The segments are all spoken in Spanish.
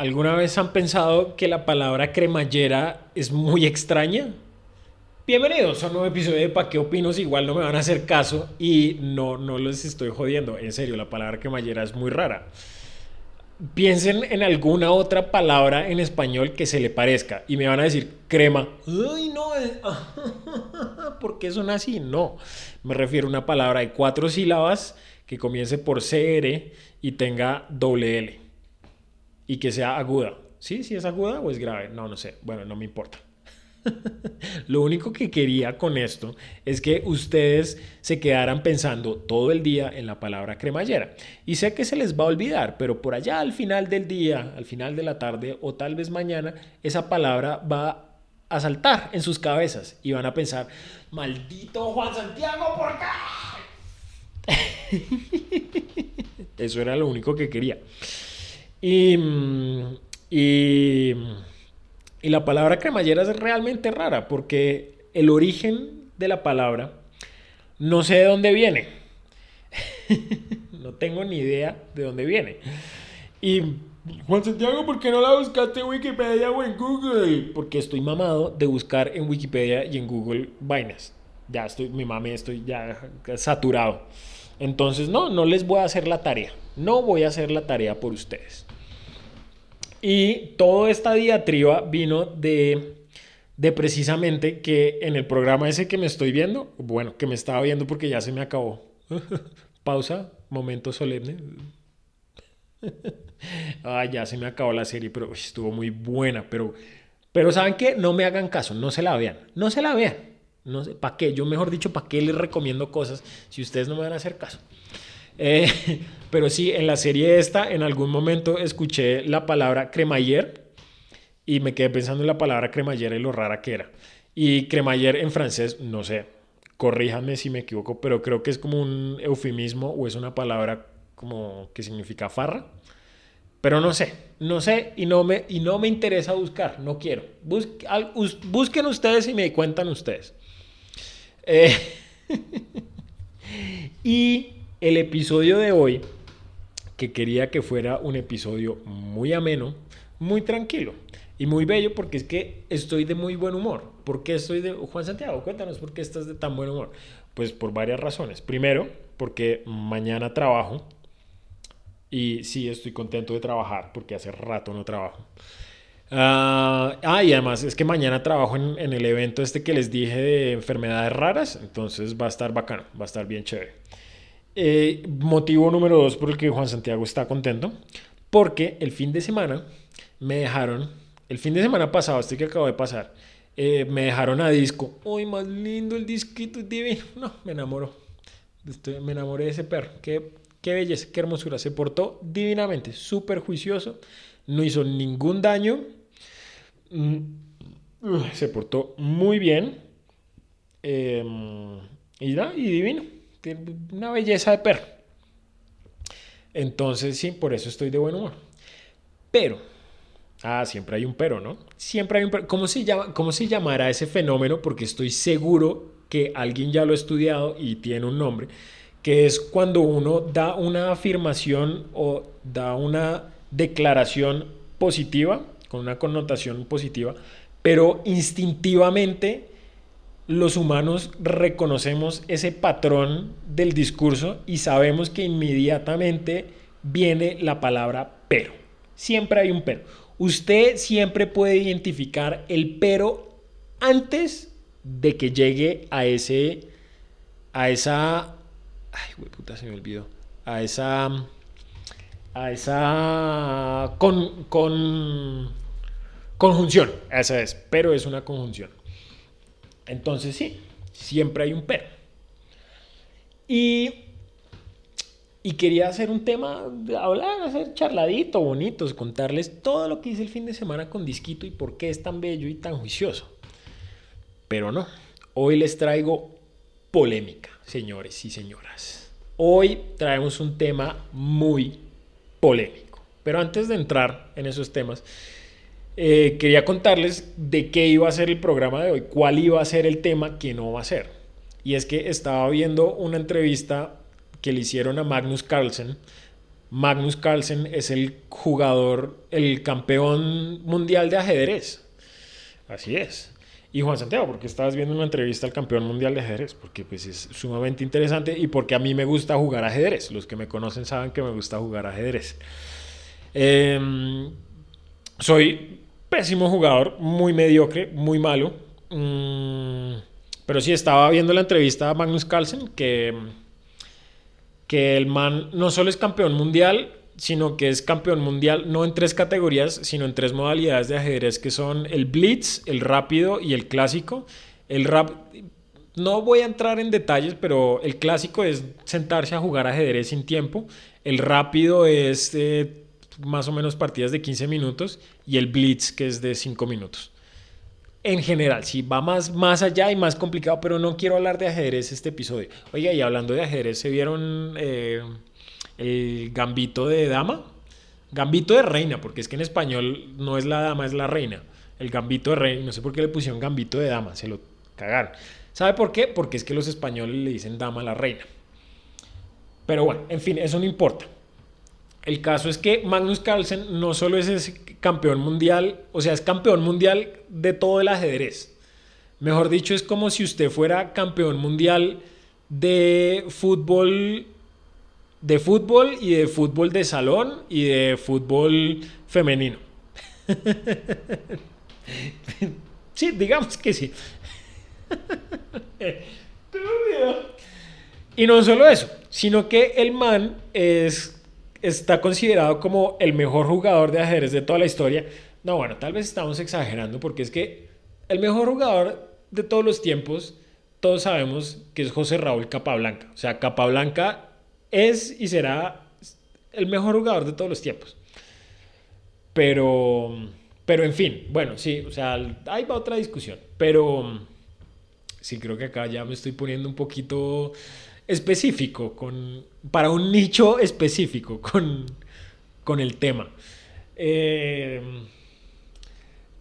¿Alguna vez han pensado que la palabra cremallera es muy extraña? Bienvenidos a un nuevo episodio de Pa' qué opinos, igual no me van a hacer caso y no, no les estoy jodiendo, en serio, la palabra cremallera es muy rara. Piensen en alguna otra palabra en español que se le parezca y me van a decir crema. Ay, no, ¿por qué son así? No, me refiero a una palabra de cuatro sílabas que comience por CR y tenga doble L y que sea aguda. ¿Sí? ¿Sí es aguda o es grave? No, no sé. Bueno, no me importa. Lo único que quería con esto es que ustedes se quedaran pensando todo el día en la palabra cremallera. Y sé que se les va a olvidar, pero por allá al final del día, al final de la tarde o tal vez mañana, esa palabra va a saltar en sus cabezas y van a pensar, maldito Juan Santiago, ¿por qué? Eso era lo único que quería. Y, y, la palabra cremallera es realmente rara porque el origen de la palabra no sé de dónde viene. no tengo ni idea de dónde viene. Y Juan Santiago, ¿por qué no la buscaste en Wikipedia o en Google? Porque estoy mamado de buscar en Wikipedia y en Google vainas. Ya estoy, mi mami, estoy ya saturado. Entonces, no, no les voy a hacer la tarea. No voy a hacer la tarea por ustedes. Y toda esta diatriba vino de, de precisamente que en el programa ese que me estoy viendo, bueno, que me estaba viendo porque ya se me acabó. Pausa, momento solemne. ah, ya se me acabó la serie, pero estuvo muy buena. Pero, pero ¿saben qué? No me hagan caso, no se la vean. No se la vean. No sé, ¿para qué? Yo mejor dicho, ¿para qué les recomiendo cosas si ustedes no me van a hacer caso? Eh, pero sí, en la serie esta, en algún momento escuché la palabra cremayer y me quedé pensando en la palabra cremayer y lo rara que era. Y cremayer en francés, no sé, corríjanme si me equivoco, pero creo que es como un eufemismo o es una palabra como que significa farra. Pero no sé, no sé y no me, y no me interesa buscar, no quiero. busquen ustedes y me cuentan ustedes. Eh, y el episodio de hoy, que quería que fuera un episodio muy ameno, muy tranquilo y muy bello, porque es que estoy de muy buen humor. ¿Por qué estoy de... Juan Santiago, cuéntanos por qué estás de tan buen humor. Pues por varias razones. Primero, porque mañana trabajo y sí estoy contento de trabajar, porque hace rato no trabajo. ah, ah y además es que mañana trabajo en, en, el evento este que les dije de enfermedades raras, entonces va a estar bacano, va a estar bien chévere. Eh, motivo número dos por el que Juan Santiago está contento, porque el fin de semana me dejaron, el fin de semana pasado, este que acabo de pasar, eh, me dejaron a disco. ¡Uy, más lindo el disquito! Divino. No, me enamoró. me enamoré de ese perro. Qué, qué belleza, qué hermosura. Se portó divinamente, súper juicioso. No hizo ningún daño. Mm, se portó muy bien. Em, y, y divino tiene una belleza de perro. Entonces, sí, por eso estoy de buen humor. Pero, ah, siempre hay un pero, ¿no? Siempre hay un pero. ¿Cómo se, llama, ¿Cómo se llamará ese fenómeno? Porque estoy seguro que alguien ya lo ha estudiado y tiene un nombre, que es cuando uno da una afirmación o da una declaración positiva, con una connotación positiva, pero instintivamente los humanos reconocemos ese patrón del discurso y sabemos que inmediatamente viene la palabra pero. Siempre hay un pero. Usted siempre puede identificar el pero antes de que llegue a ese a esa ay, güey, puta, se me olvidó. A esa a esa con, con conjunción, esa es, pero es una conjunción. Entonces sí, siempre hay un pero. Y, y quería hacer un tema, hablar, hacer charladito, bonitos, contarles todo lo que hice el fin de semana con Disquito y por qué es tan bello y tan juicioso. Pero no, hoy les traigo polémica, señores y señoras. Hoy traemos un tema muy polémico. Pero antes de entrar en esos temas, eh, quería contarles de qué iba a ser el programa de hoy, cuál iba a ser el tema que no va a ser. Y es que estaba viendo una entrevista que le hicieron a Magnus Carlsen Magnus Carlsen es el jugador, el campeón mundial de ajedrez. Así es. Y Juan Santiago, porque estabas viendo una entrevista al campeón mundial de ajedrez, porque pues es sumamente interesante y porque a mí me gusta jugar ajedrez. Los que me conocen saben que me gusta jugar ajedrez. Em, soy pésimo jugador, muy mediocre, muy malo. Mm, pero sí estaba viendo la entrevista a Magnus Carlsen que que el man no solo es campeón mundial, sino que es campeón mundial no en tres categorías, sino en tres modalidades de ajedrez que son el blitz, el rápido y el clásico. El rap no voy a entrar en detalles, pero el clásico es sentarse a jugar ajedrez sin tiempo. El rápido es eh, más o menos partidas de 15 minutos y el blitz que es de 5 minutos en general, sí, va más, más allá y más complicado, pero no quiero hablar de ajedrez este episodio. Oiga, y hablando de ajedrez, ¿se vieron eh, el gambito de dama? Gambito de reina, porque es que en español no es la dama, es la reina. El gambito de reina, no sé por qué le pusieron gambito de dama, se lo cagaron. ¿Sabe por qué? Porque es que los españoles le dicen dama a la reina. Pero bueno, en fin, eso no importa. El caso es que Magnus Carlsen no solo es campeón mundial, o sea, es campeón mundial de todo el ajedrez. Mejor dicho, es como si usted fuera campeón mundial de fútbol de fútbol y de fútbol de salón y de fútbol femenino. sí, digamos que sí. y no solo eso, sino que el man es está considerado como el mejor jugador de ajedrez de toda la historia. No, bueno, tal vez estamos exagerando porque es que el mejor jugador de todos los tiempos, todos sabemos que es José Raúl Capablanca. O sea, Capablanca es y será el mejor jugador de todos los tiempos. Pero, pero en fin, bueno, sí, o sea, ahí va otra discusión. Pero sí, creo que acá ya me estoy poniendo un poquito específico, con, para un nicho específico con, con el tema. Eh,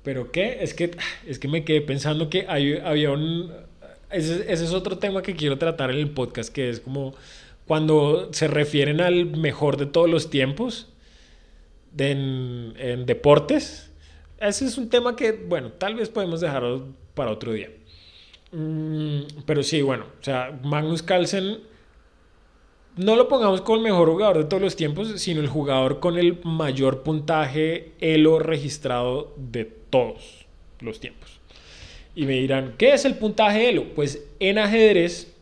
pero qué, es que, es que me quedé pensando que había un... Ese, es otro tema que quiero tratar en el podcast, que es como cuando se refieren al mejor de todos los tiempos en, en deportes. Ese es un tema que, bueno, tal vez podemos dejarlo para otro día. Mm, pero sí, bueno, o sea, Magnus Carlsen no lo pongamos como el mejor jugador de todos los tiempos, sino el jugador con el mayor puntaje Elo registrado de todos los tiempos. Y me dirán, ¿qué es el puntaje Elo? Pues en ajedrez,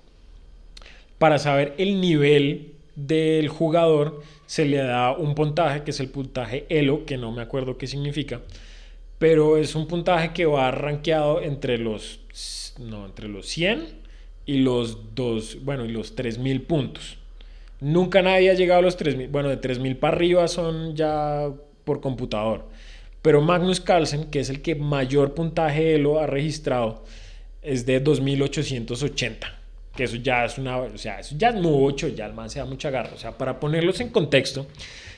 para saber el nivel del jugador, se le da un puntaje que es el puntaje Elo, que no me acuerdo qué significa, pero es un puntaje que va rankeado entre los no, entre los 100 y los 2, bueno, y los 3000 puntos. Nunca nadie ha llegado a los 3000, bueno, de 3000 para arriba son ya por computador. Pero Magnus Carlsen, que es el que mayor puntaje lo ha registrado, es de 2880. Que eso ya es una, o sea, eso ya es mucho, ya el man se da mucha garra. O sea, para ponerlos en contexto,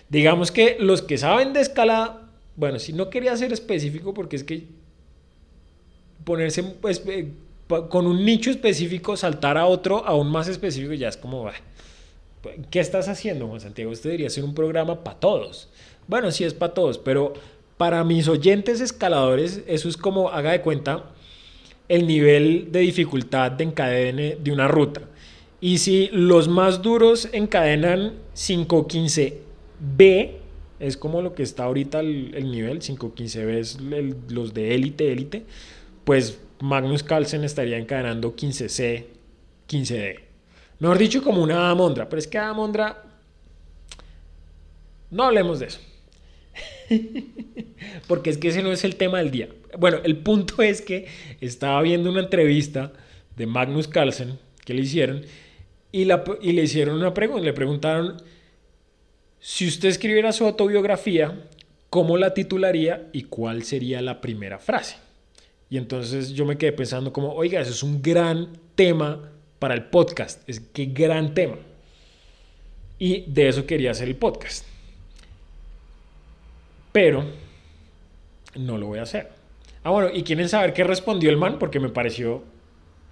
digamos que los que saben de escalada, bueno, si no quería ser específico porque es que ponerse pues, eh, con un nicho específico, saltar a otro aún más específico, ya es como, ¿qué estás haciendo, Juan Santiago? Usted debería ser un programa para todos. Bueno, sí es para todos, pero para mis oyentes escaladores, eso es como, haga de cuenta, el nivel de dificultad de encadene de una ruta. Y si los más duros encadenan 515B, es como lo que está ahorita el, nivel, 515B es los de élite, élite, pues Magnus Carlsen estaría encadenando 15C, 15D. Mejor dicho, como una Amondra. Pero es que Amondra. No hablemos de eso. Porque es que ese no es el tema del día. Bueno, el punto es que estaba viendo una entrevista de Magnus Carlsen que le hicieron y, y le hicieron una pregunta. Le preguntaron: si usted escribiera su autobiografía, ¿cómo la titularía y cuál sería la primera frase? Y entonces yo me quedé pensando como, oiga, eso es un gran tema para el podcast. Es qué gran tema. Y de eso quería hacer el podcast. Pero no lo voy a hacer. Ah, bueno, y quieren saber qué respondió el man porque me pareció,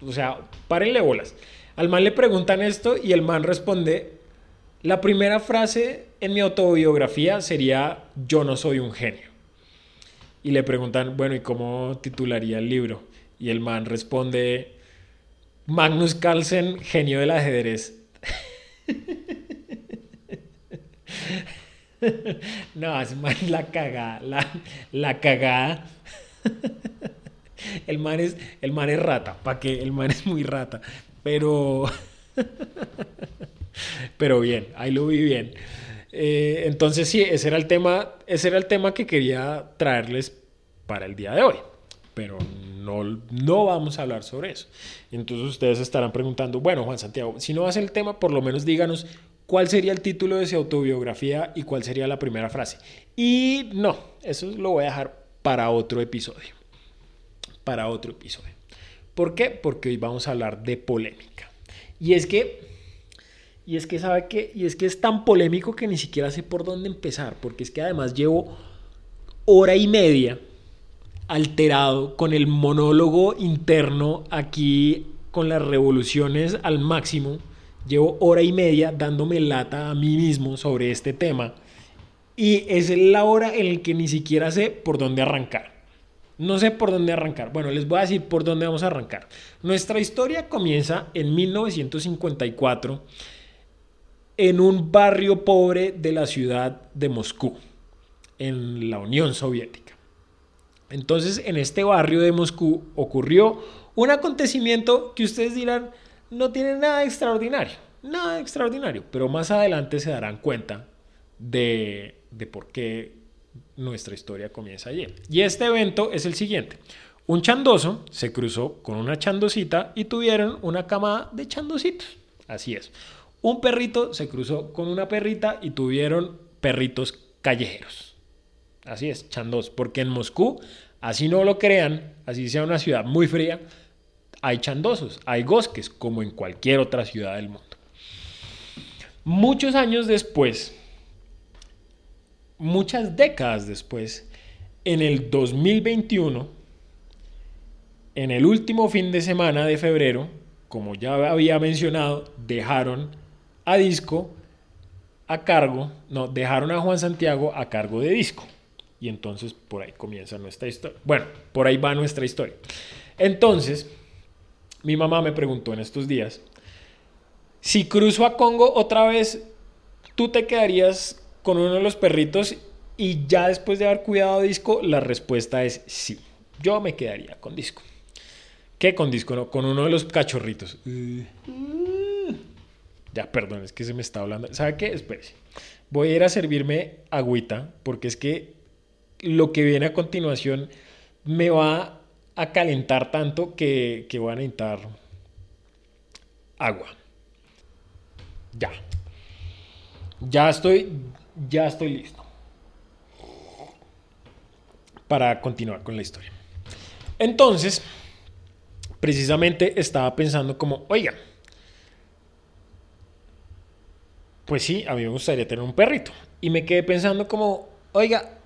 o sea, párenle bolas. Al man le preguntan esto y el man responde, la primera frase en mi autobiografía sería Yo no soy un genio. Y le preguntan, bueno, ¿y cómo titularía el libro? Y el man responde, Magnus Carlsen, genio del ajedrez. no, es man la cagada, la, la cagada. el, man es, el man es rata, ¿para qué? El man es muy rata. Pero... Pero bien, ahí lo vi bien. Eh, entonces sí, ese era el tema, ese era el tema que quería traerles para el día de hoy. Pero no, no vamos a hablar sobre eso. Entonces ustedes estarán preguntando, bueno, Juan Santiago, si no ser el tema, por lo menos díganos cuál sería el título de su autobiografía y cuál sería la primera frase. Y no, eso lo voy a dejar para otro episodio. Para otro episodio. ¿Por qué? Porque hoy vamos a hablar de polémica. Y es que y es que sabe que, y es que es tan polémico que ni siquiera sé por dónde empezar, porque es que además llevo hora y media alterado con el monólogo interno aquí con las revoluciones al máximo. Llevo hora y media dándome lata a mí mismo sobre este tema y es la hora en la que ni siquiera sé por dónde arrancar. No sé por dónde arrancar. Bueno, les voy a decir por dónde vamos a arrancar. Nuestra historia comienza en 1954 en un barrio pobre de la ciudad de Moscú, en la Unión Soviética. Entonces, en este barrio de Moscú ocurrió un acontecimiento que ustedes dirán no tiene nada extraordinario, nada extraordinario, pero más adelante se darán cuenta de, de por qué nuestra historia comienza allí. Y este evento es el siguiente. Un chandoso se cruzó con una chandosita y tuvieron una camada de chandositos. Así es. Un perrito se cruzó con una perrita y tuvieron perritos callejeros. Así es, chandos, porque en Moscú, así no lo crean, así sea una ciudad muy fría, hay chandosos, hay bosques, como en cualquier otra ciudad del mundo. Muchos años después, muchas décadas después, en el 2021, en el último fin de semana de febrero, como ya había mencionado, dejaron a Disco a cargo, no, dejaron a Juan Santiago a cargo de Disco. Y entonces por ahí comienza nuestra historia. Bueno, por ahí va nuestra historia. Entonces, mi mamá me preguntó en estos días, si cruzo a Congo otra vez, ¿tú te quedarías con uno de los perritos? Y ya después de haber cuidado Disco, la respuesta es sí. Yo me quedaría con Disco. ¿Qué con Disco? No, con uno de los cachorritos. Ya, perdón, es que se me está hablando. ¿Sabe qué? Espérese. Voy a ir a servirme agüita porque es que lo que viene a continuación me va a calentar tanto que, que voy a necesitar agua. Ya. Ya estoy, ya estoy listo para continuar con la historia. Entonces, precisamente estaba pensando como, oiga, pues sí, a mí me gustaría tener un perrito. Y me quedé pensando como, oiga,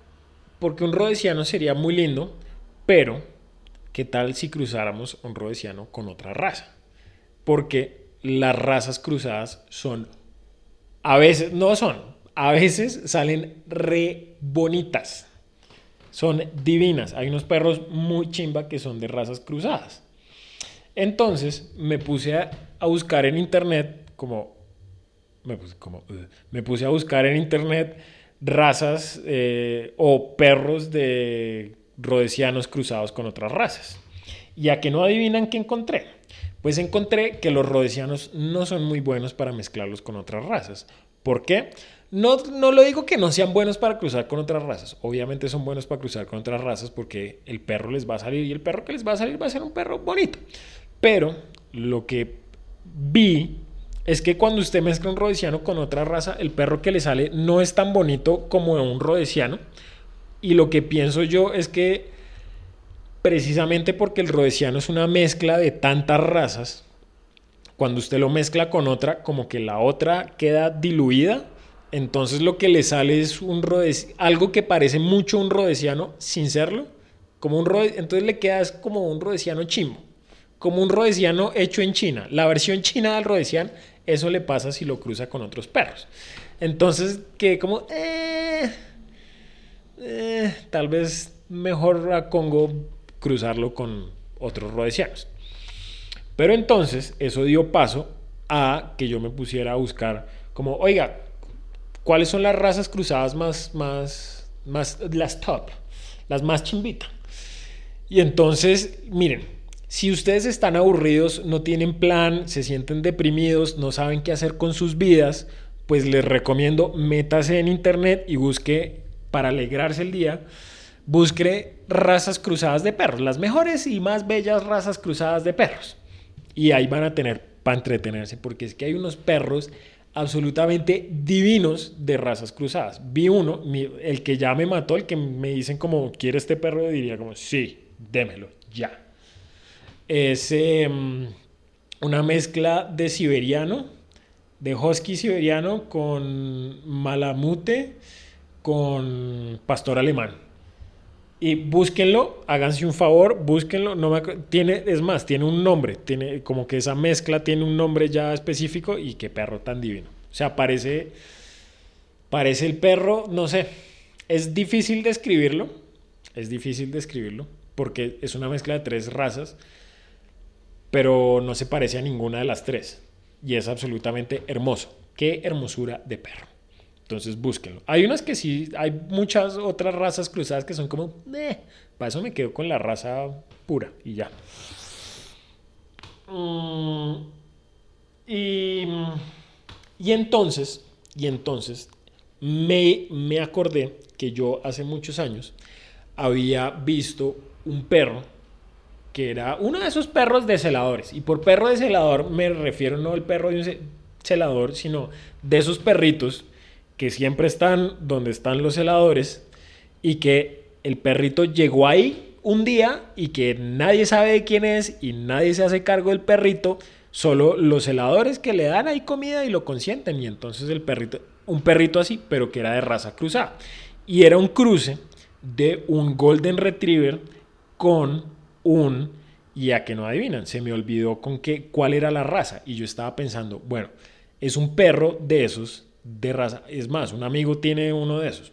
porque un rodesiano sería muy lindo, pero ¿qué tal si cruzáramos un rodesiano con otra raza? Porque las razas cruzadas son, a veces, no son, a veces salen re bonitas. Son divinas. Hay unos perros muy chimba que son de razas cruzadas. Entonces me puse a, a buscar en internet como me puse, como, me puse a buscar en internet razas eh, o perros de rodesianos cruzados con otras razas. Y a que no adivinan qué encontré. Pues encontré que los rodesianos no son muy buenos para mezclarlos con otras razas. ¿Por qué? No, no lo digo que no sean buenos para cruzar con otras razas. Obviamente son buenos para cruzar con otras razas porque el perro les va a salir y el perro que les va a salir va a ser un perro bonito. Pero lo que vi es que cuando usted mezcla un rodesiano con otra raza, el perro que le sale no es tan bonito como un rodesiano. Y lo que pienso yo es que precisamente porque el rodesiano es una mezcla de tantas razas, cuando usted lo mezcla con otra, como que la otra queda diluida, entonces lo que le sale es un algo que parece mucho un rodesiano sin serlo, como un entonces le queda como un rodesiano chimbo, como un rodesiano hecho en China. La versión china del rodesiano eso le pasa si lo cruza con otros perros. Entonces, que como, eh, eh, tal vez mejor a Congo cruzarlo con otros rodesianos. Pero entonces eso dio paso a que yo me pusiera a buscar como, oiga, ¿cuáles son las razas cruzadas más, más, más, las top, las más chimbitas? Y entonces, miren, si ustedes están aburridos, no tienen plan, se sienten deprimidos, no saben qué hacer con sus vidas, pues les recomiendo métase en internet y busque para alegrarse el día, busque razas cruzadas de perros, las mejores y más bellas razas cruzadas de perros. Y ahí van a tener para entretenerse, porque es que hay unos perros absolutamente divinos de razas cruzadas. Vi uno, el que ya me mató, el que me dicen como, ¿quiere este perro? diría como, sí, démelo, ya. Es em, una mezcla de siberiano, de husky siberiano con malamute, con pastor alemán. Y búsquenlo, háganse un favor, búsquenlo. No tiene, es más, tiene un nombre, tiene como que esa mezcla tiene un nombre ya específico y qué perro tan divino. O sea, parece, parece el perro, no sé, es difícil describirlo, es difícil describirlo porque es una mezcla de tres razas, pero no se parece a ninguna de las tres y es absolutamente hermoso. Qué hermosura de perro. Entonces búsquenlo. Hay unas que sí, hay muchas otras razas cruzadas que son como, eh, para eso me quedo con la raza pura y ya. Mm, y, y, entonces, y entonces me, me acordé que yo hace muchos años había visto un perro que era uno de esos perros de celadores. Y por perro de celador me refiero no al perro de un celador, sino de esos perritos que siempre están donde están los heladores y que el perrito llegó ahí un día y que nadie sabe de quién es y nadie se hace cargo del perrito, solo los heladores que le dan ahí comida y lo consienten y entonces el perrito, un perrito así, pero que era de raza cruzada. Y era un cruce de un golden retriever con un y a que no adivinan, se me olvidó con qué cuál era la raza y yo estaba pensando, bueno, es un perro de esos de raza. Es más, un amigo tiene uno de esos.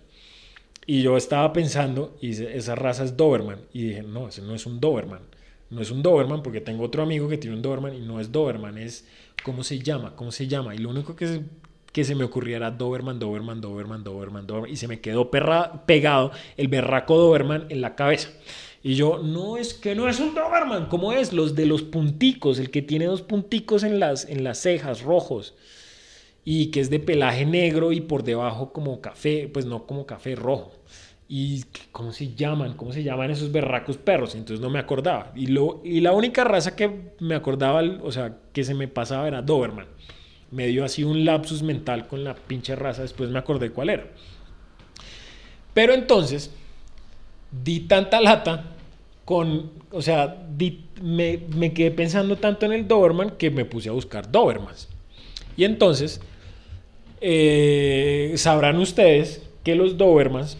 Y yo estaba pensando, y esa raza es Doberman. Y dije, no, ese no es un Doberman. No es un Doberman porque tengo otro amigo que tiene un Doberman y no es Doberman, es ¿cómo se llama? ¿Cómo se llama? Y lo único que se, que se me ocurría era Doberman, Doberman, Doberman, Doberman, Doberman. Y se me quedó perra, pegado el berraco Doberman en la cabeza. Y yo, no, es que no es un Doberman, ¿cómo es? Los de los punticos, el que tiene dos punticos en las, en las cejas rojos y que es de pelaje negro y por debajo como café, pues no como café rojo. ¿Y cómo se llaman? ¿Cómo se llaman esos berracos perros? Entonces no me acordaba. Y, lo, y la única raza que me acordaba, o sea, que se me pasaba era Doberman. Me dio así un lapsus mental con la pinche raza, después me acordé cuál era. Pero entonces, di tanta lata con, o sea, me, me quedé pensando tanto en el Doberman que me puse a buscar Dobermans. Y entonces, eh, sabrán ustedes que los Dobermans,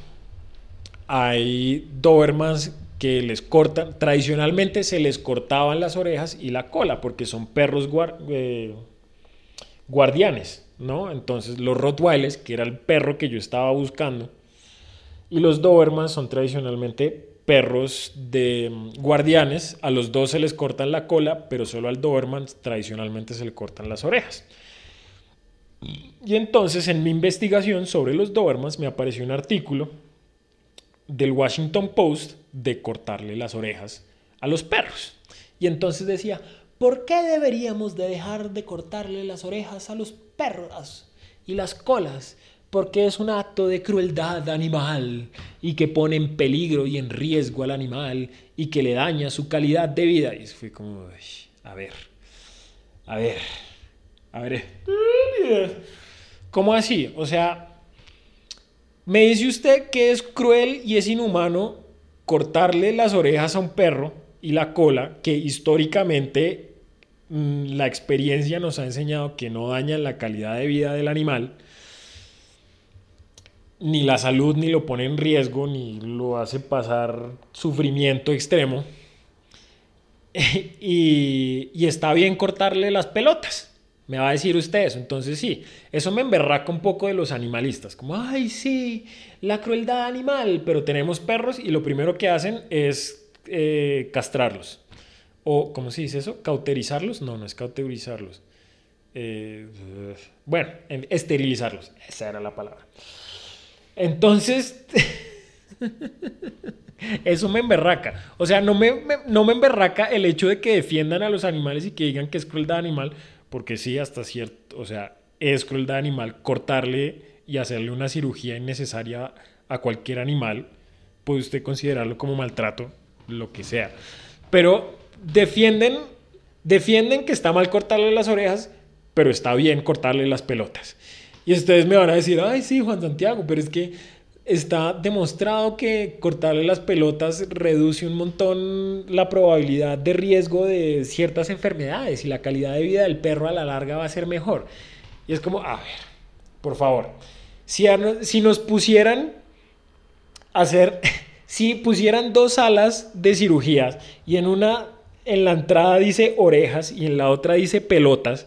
hay Dobermans que les cortan, tradicionalmente se les cortaban las orejas y la cola porque son perros eh, guardianes, ¿no? Entonces los Rottweilers, que era el perro que yo estaba buscando, y los Dobermans son tradicionalmente perros de mm, guardianes, a los dos se les cortan la cola, pero solo al Doberman tradicionalmente se le cortan las orejas. Y entonces en mi investigación sobre los Dobermans me apareció un artículo del Washington Post de cortarle las orejas a los perros. Y entonces decía, ¿por qué deberíamos de dejar de cortarle las orejas a los perros y las colas? Porque es un acto de crueldad animal y que pone en peligro y en riesgo al animal y que le daña su calidad de vida. Y fue como, a ver, a ver, a ver. ¿Cómo así? O sea, me dice usted que es cruel y es inhumano cortarle las orejas a un perro y la cola, que históricamente mm, la experiencia nos ha enseñado que no dañan la calidad de vida del animal, ni la salud, ni lo pone en riesgo, ni lo hace pasar sufrimiento extremo. y, está bien cortarle las pelotas. Me va a decir usted eso. Entonces sí, eso me emberraca un poco de los animalistas. Como, ay, sí, la crueldad animal. Pero tenemos perros y lo primero que hacen es eh, castrarlos. O, ¿cómo se dice eso? ¿Cauterizarlos? No, no es cauterizarlos. Eh, bueno, esterilizarlos. Esa era la palabra. Entonces, eso me emberraca. O sea, no me, no me emberraca el hecho de que defiendan a los animales y que digan que es crueldad animal, porque sí, hasta cierto, o sea, es crueldad animal cortarle y hacerle una cirugía innecesaria a cualquier animal, puede usted considerarlo como maltrato, lo que sea. Pero defienden, defienden que está mal cortarle las orejas, pero está bien cortarle las pelotas. Y ustedes me van a decir, ay, sí, Juan Santiago, pero es que está demostrado que cortarle las pelotas reduce un montón la probabilidad de riesgo de ciertas enfermedades y la calidad de vida del perro a la larga va a ser mejor. Y es como, a ver, por favor, si, si nos pusieran hacer, si pusieran dos salas de cirugías y en una, en la entrada dice orejas y en la otra dice pelotas,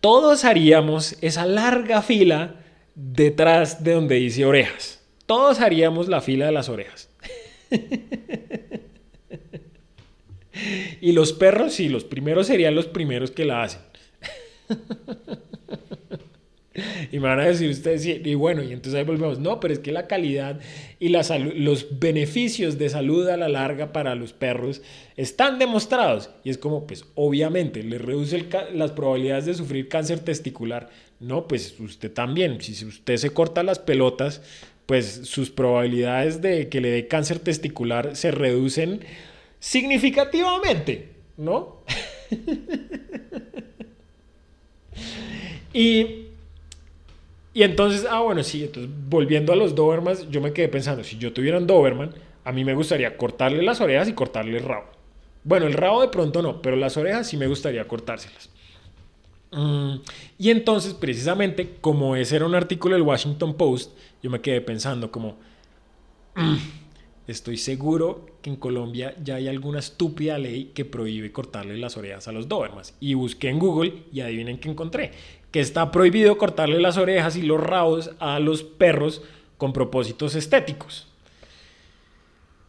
todos haríamos esa larga fila detrás de donde dice orejas todos haríamos la fila de las orejas. y los perros, sí, los primeros serían los primeros que la hacen. y me van a decir ustedes, y bueno, y entonces ahí volvemos, no, pero es que la calidad y los beneficios de salud a la larga para los perros están demostrados. Y es como, pues obviamente, le reduce las probabilidades de sufrir cáncer testicular. No, pues usted también, si usted se corta las pelotas, pues sus probabilidades de que le dé cáncer testicular se reducen significativamente, ¿no? y, y entonces, ah, bueno, sí, entonces volviendo a los Dobermans, yo me quedé pensando, si yo tuviera un Doberman, a mí me gustaría cortarle las orejas y cortarle el rabo. Bueno, el rabo de pronto no, pero las orejas sí me gustaría cortárselas. Mm, y entonces, precisamente, como ese era un artículo del Washington Post, yo me quedé pensando como, mm, estoy seguro que en Colombia ya hay alguna estúpida ley que prohíbe cortarle las orejas a los Dobermans. Y busqué en Google y adivinen qué encontré. Que está prohibido cortarle las orejas y los rabos a los perros con propósitos estéticos.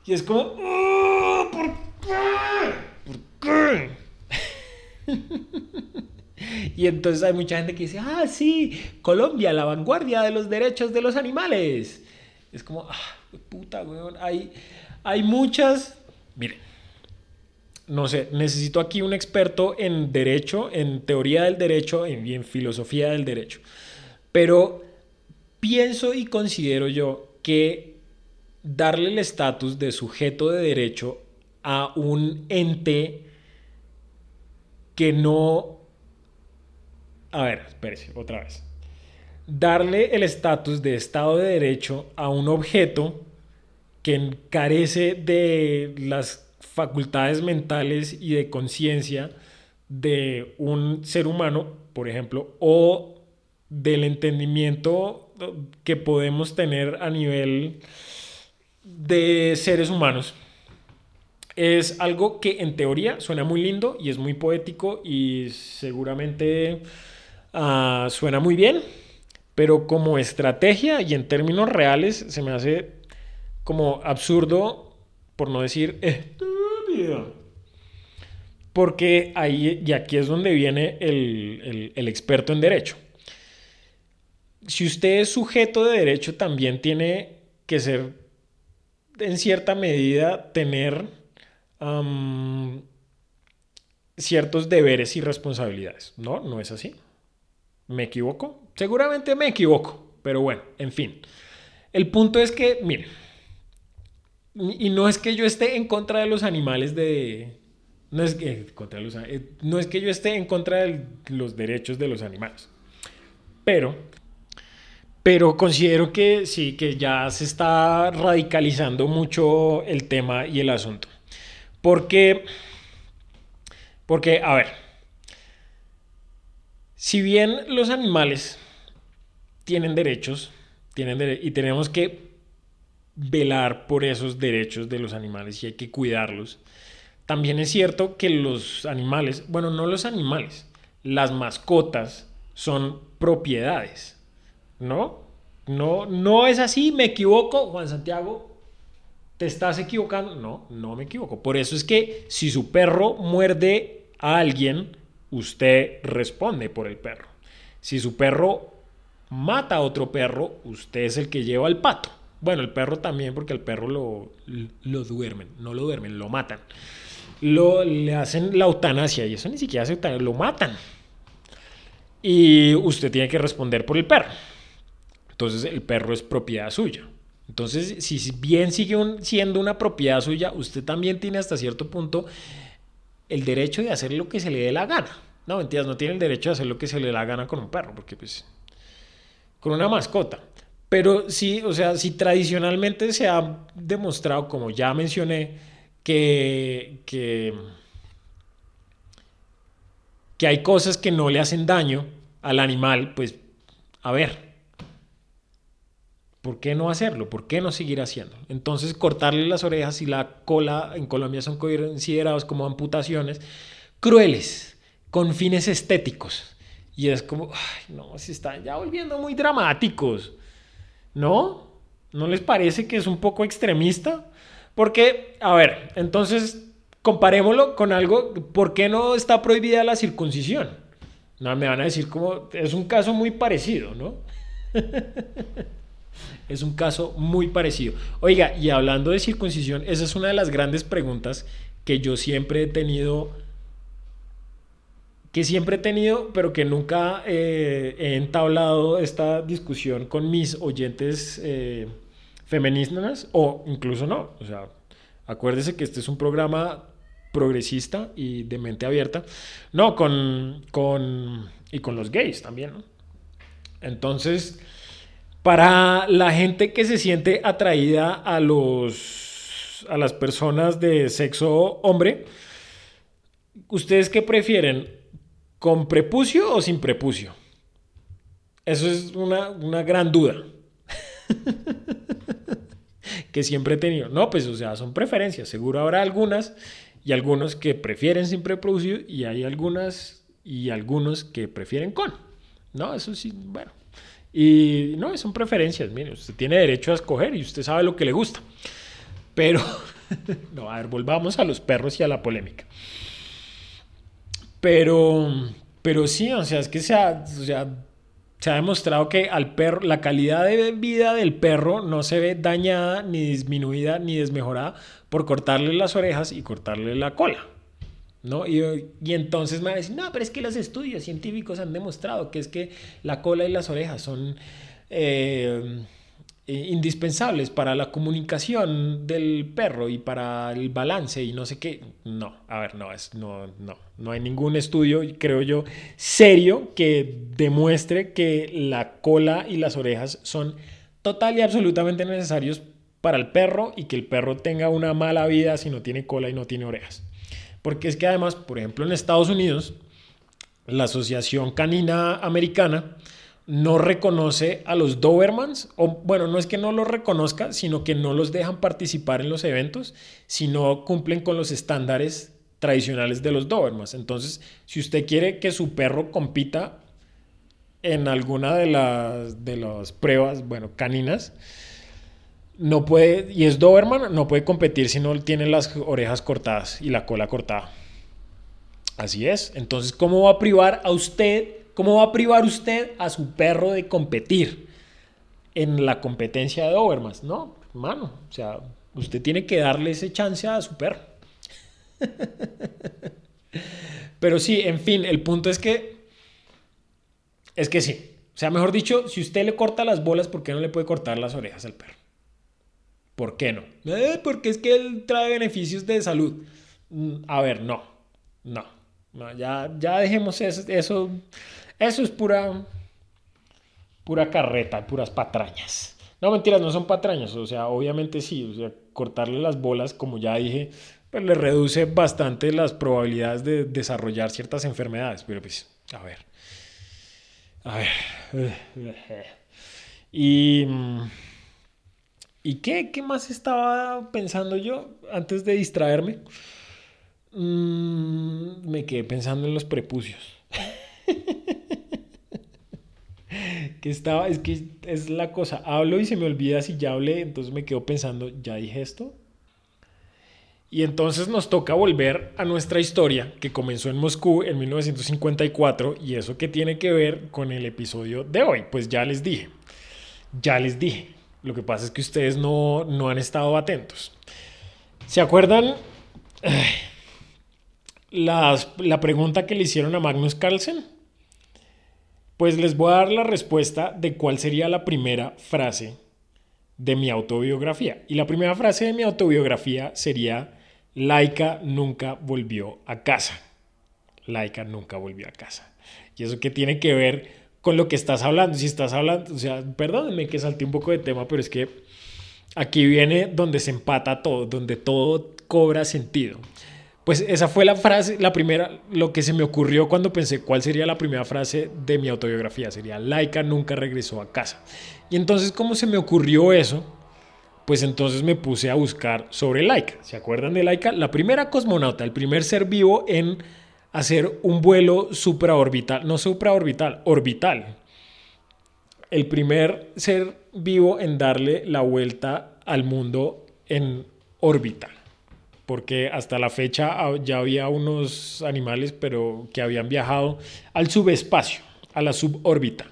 Y es como, ah, ¿por qué? ¿Por qué? Y entonces hay mucha gente que dice, ah, sí, Colombia, la vanguardia de los derechos de los animales. Es como, ah, puta, weón, hay, hay muchas... Miren, no sé, necesito aquí un experto en derecho, en teoría del derecho y en filosofía del derecho. Pero pienso y considero yo que darle el estatus de sujeto de derecho a un ente que no a ver, espérese, otra vez. Darle el estatus de Estado de Derecho a un objeto que carece de las facultades mentales y de conciencia de un ser humano, por ejemplo, o del entendimiento que podemos tener a nivel de seres humanos. Es algo que en teoría suena muy lindo y es muy poético y seguramente Ah, suena muy bien, pero como estrategia y en términos reales se me hace como absurdo, por no decir estúpido. Porque ahí, y aquí es donde viene el, el experto en derecho. Si usted es sujeto de derecho, también tiene que ser, en cierta medida, tener ciertos deberes y responsabilidades. ¿No? ¿No es así? ¿Me equivoco? Seguramente me equivoco, pero bueno, en fin. El punto es que, miren, y no es que yo esté en contra de los animales de... No es que, contra los, eh, no es que yo esté en contra de los derechos de los animales, pero, pero considero que sí, que ya se está radicalizando mucho el tema y el asunto. Porque, porque, a ver, si bien los animales tienen derechos, tienen y tenemos que velar por esos derechos de los animales y hay que cuidarlos, también es cierto que los animales, bueno, no los animales, las mascotas son propiedades, ¿no? No, no es así, me equivoco, Juan Santiago, ¿te estás equivocando? No, no me equivoco. Por eso es que si su perro muerde a alguien, usted responde por el perro. Si su perro mata a otro perro, usted es el que lleva al pato. Bueno, el perro también, porque el perro lo, lo duermen, no lo duermen, lo matan. Lo, le hacen la eutanasia y eso ni siquiera se lo matan. Y usted tiene que responder por el perro. Entonces el perro es propiedad suya. Entonces, si bien sigue siendo una propiedad suya, usted también tiene hasta cierto punto el derecho de hacer lo que se le dé la gana. No, mentiras, no tiene el derecho de hacer lo que se le dé la gana con un perro, porque pues con una mascota. Pero sí, o sea, si tradicionalmente se ha demostrado, como ya mencioné, que, que, que hay cosas que no le hacen daño al animal, pues, a ver, ¿Por qué no hacerlo? ¿Por qué no seguir haciendo? Entonces, cortarle las orejas y la cola en Colombia son considerados como amputaciones crueles, con fines estéticos. Y es como, ay, no, se están ya volviendo muy dramáticos. ¿No? ¿No les parece que es un poco extremista? Porque, a ver, entonces comparémoslo con algo, ¿por qué no está prohibida la circuncisión? No, me van a decir como, es un caso muy parecido, ¿no? es un caso muy parecido. Oiga, y hablando de circuncisión, esa es una de las grandes preguntas que yo siempre he tenido que siempre he tenido, pero que nunca eh, he entablado esta discusión con mis oyentes eh, feministas, o incluso no. O sea, acuérdese que este es un programa progresista y de mente abierta. No, con, con y con los gays también, ¿no? Entonces, para la gente que se siente atraída a los a las personas de sexo hombre, ¿ustedes qué prefieren? ¿Con prepucio o sin prepucio? Eso es una, gran duda. que siempre he tenido. No, pues o sea, son preferencias. Seguro habrá algunas y algunos que prefieren sin prepucio y hay algunas y algunos que prefieren con. No, eso sí, bueno. Y no, son preferencias. Mire, usted tiene derecho a escoger y usted sabe lo que le gusta. Pero, no, a ver, volvamos a los perros y a la polémica. Pero, pero sí, o sea, es que se ha, se ha demostrado que al perro, la calidad de vida del perro no se ve dañada, ni disminuida, ni desmejorada por cortarle las orejas y cortarle la cola. ¿No? Y, y, entonces me va a decir, no, pero es que los estudios científicos han demostrado que es que la cola y las orejas son eh, eh, indispensables para la comunicación del perro y para el balance y no sé qué. No, a ver, no, es, no, no, no hay ningún estudio, creo yo, serio que demuestre que la cola y las orejas son total y absolutamente necesarios para el perro y que el perro tenga una mala vida si no tiene cola y no tiene orejas. Porque es que además, por ejemplo, en Estados Unidos, la Asociación Canina Americana, no reconoce a los Dobermans, o bueno, no es que no los reconozca, sino que no los dejan participar en los eventos si no cumplen con los estándares tradicionales de los Dobermans. Entonces, si usted quiere que su perro compita en alguna de las, de las pruebas, bueno, caninas, no puede, y es Doberman, no puede competir si no tiene las orejas cortadas y la cola cortada. Así es. Entonces, ¿cómo va a privar a usted ¿Cómo va a privar usted a su perro de competir en la competencia de Dobermans? No, hermano, o sea, usted tiene que darle ese chance a su perro. Pero sí, en fin, el punto es que es que sí. O sea, mejor dicho, si usted le corta las bolas, ¿por qué no le puede cortar las orejas al perro? ¿Por qué no? Eh, porque es que él trae beneficios de salud. Mm, a ver, no. No. ya, ya dejemos eso eso es pura, pura carreta, puras patrañas. No, mentiras, no son patrañas. O sea, obviamente sí. O sea, cortarle las bolas, como ya dije, pues le reduce bastante las probabilidades de desarrollar ciertas enfermedades. Pero pues, a ver. A ver. Y. ¿Y qué, qué más estaba pensando yo antes de distraerme? Mm, me quedé pensando en los prepucios. Que estaba, es que es la cosa, hablo y se me olvida si ya hablé, entonces me quedo pensando, ¿ya dije esto? Y entonces nos toca volver a nuestra historia que comenzó en Moscú en 1954 y eso que tiene que ver con el episodio de hoy. Pues ya les dije, ya les dije. Lo que pasa es que ustedes no, no han estado atentos. ¿Se acuerdan la pregunta que le hicieron a Magnus Carlsen? Pues les voy a dar la respuesta de cuál sería la primera frase de mi autobiografía. Y la primera frase de mi autobiografía sería Laika nunca volvió a casa. Laika nunca volvió a casa. Y eso que tiene que ver con lo que estás hablando. Si estás hablando, o sea, perdónenme que salté un poco de tema, pero es que aquí viene donde se empata todo, donde todo cobra sentido. Pues esa fue la frase, la primera, lo que se me ocurrió cuando pensé cuál sería la primera frase de mi autobiografía. Sería, Laika nunca regresó a casa. Y entonces, ¿cómo se me ocurrió eso? pues entonces me puse a buscar sobre Laika. ¿Se acuerdan de Laika? La primera cosmonauta, el primer ser vivo en hacer un vuelo supraorbital, no supraorbital, orbital. El primer ser vivo en darle la vuelta al mundo en órbita. Porque hasta la fecha ya había unos animales, pero que habían viajado al subespacio, a la subórbita.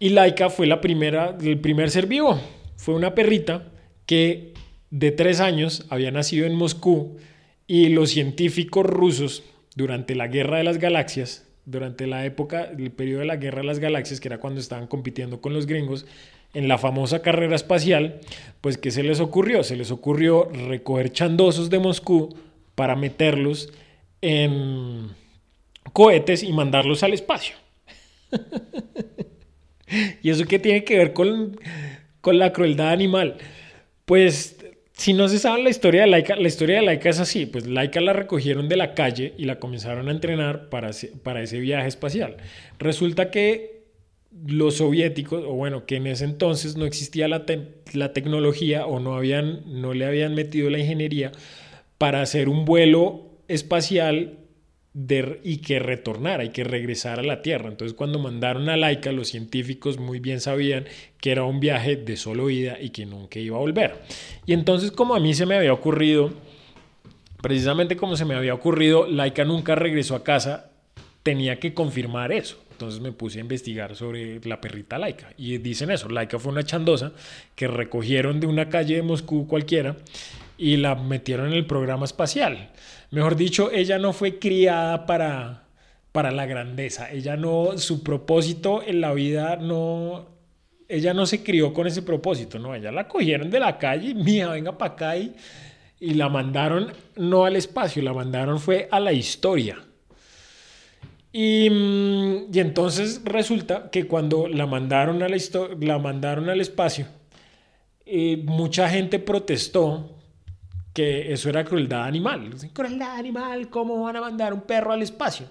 Y Laika fue la primera, el primer ser vivo fue una perrita que de tres años había nacido en Moscú y los científicos rusos durante la Guerra de las Galaxias, durante la época, el periodo de la Guerra de las Galaxias, que era cuando estaban compitiendo con los gringos, en la famosa carrera espacial, pues ¿qué se les ocurrió? Se les ocurrió recoger chandosos de Moscú para meterlos en cohetes y mandarlos al espacio. ¿Y eso qué tiene que ver con con la crueldad animal. Pues si no se sabe la historia de Laika, la historia de Laika es así, pues Laika la recogieron de la calle y la comenzaron a entrenar para, para ese viaje espacial. Resulta que los soviéticos, o bueno, que en ese entonces no existía la, la tecnología o no, habían, no le habían metido la ingeniería para hacer un vuelo espacial y que retornara y que regresara a la Tierra. Entonces cuando mandaron a Laika, los científicos muy bien sabían que era un viaje de solo ida y que nunca iba a volver. Y entonces como a mí se me había ocurrido, precisamente como se me había ocurrido, Laika nunca regresó a casa, tenía que confirmar eso. Entonces me puse a investigar sobre la perrita Laika. Y dicen eso, Laika fue una chandosa que recogieron de una calle de Moscú cualquiera y la metieron en el programa espacial. Mejor dicho, ella no fue criada para, para la grandeza. Ella no, su propósito en la vida no, ella no se crió con ese propósito, no, ella la cogieron de la calle, mía, venga para acá y, y, la mandaron no al espacio, la mandaron fue a la historia. Y, mm, y entonces resulta que cuando la mandaron, a la, la mandaron al espacio, eh, mucha gente protestó que eso era crueldad animal. Crueldad animal, ¿cómo van a mandar un perro al espacio?